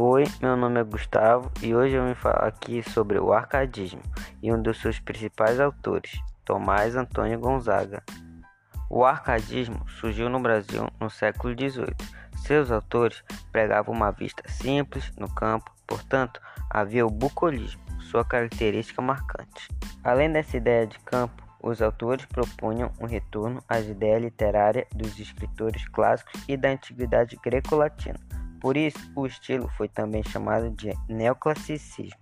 Oi, meu nome é Gustavo e hoje eu vim falar aqui sobre o arcadismo e um dos seus principais autores, Tomás Antônio Gonzaga. O arcadismo surgiu no Brasil no século XVIII. Seus autores pregavam uma vista simples no campo, portanto, havia o bucolismo, sua característica marcante. Além dessa ideia de campo, os autores propunham um retorno às ideias literárias dos escritores clássicos e da antiguidade greco-latina. Por isso, o estilo foi também chamado de neoclassicismo.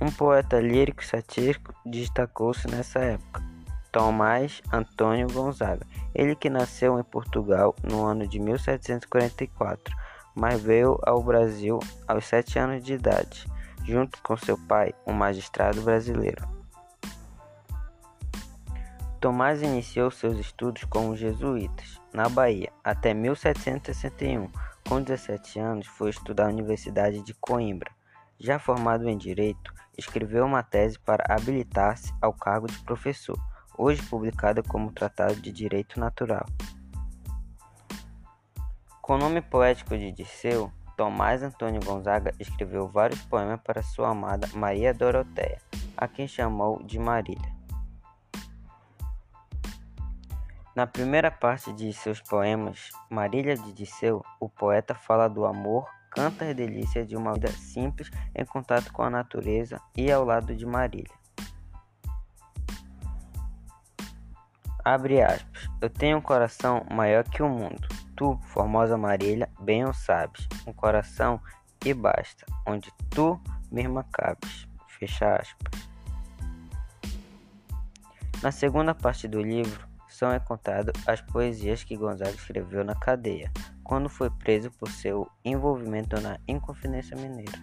Um poeta lírico satírico destacou-se nessa época, Tomás Antônio Gonzaga. Ele que nasceu em Portugal no ano de 1744, mas veio ao Brasil aos sete anos de idade junto com seu pai, um magistrado brasileiro. Tomás iniciou seus estudos como jesuítas na Bahia até 1761. Com 17 anos, foi estudar na Universidade de Coimbra. Já formado em Direito, escreveu uma tese para habilitar-se ao cargo de professor, hoje publicada como Tratado de Direito Natural. Com o nome poético de Dirceu, Tomás Antônio Gonzaga escreveu vários poemas para sua amada Maria Doroteia, a quem chamou de Marília. Na primeira parte de seus poemas, Marília de Disseu, o poeta fala do amor, canta as delícias de uma vida simples em contato com a natureza e ao lado de Marília. Abre aspas. Eu tenho um coração maior que o mundo Tu, formosa Marília, bem o sabes, um coração e basta, onde tu mesma cabes. Fecha aspas. Na segunda parte do livro são contadas as poesias que Gonzaga escreveu na cadeia, quando foi preso por seu envolvimento na Inconfidência Mineira.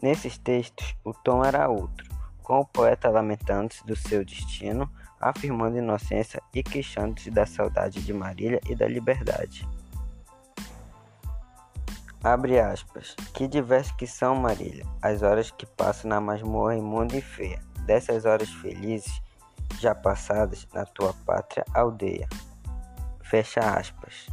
Nesses textos, o tom era outro, com o poeta lamentando-se do seu destino afirmando inocência e queixando-se da saudade de Marília e da liberdade. Abre aspas. Que diversas que são, Marília, as horas que passo na masmorra imunda e feia, dessas horas felizes já passadas na tua pátria aldeia. Fecha aspas.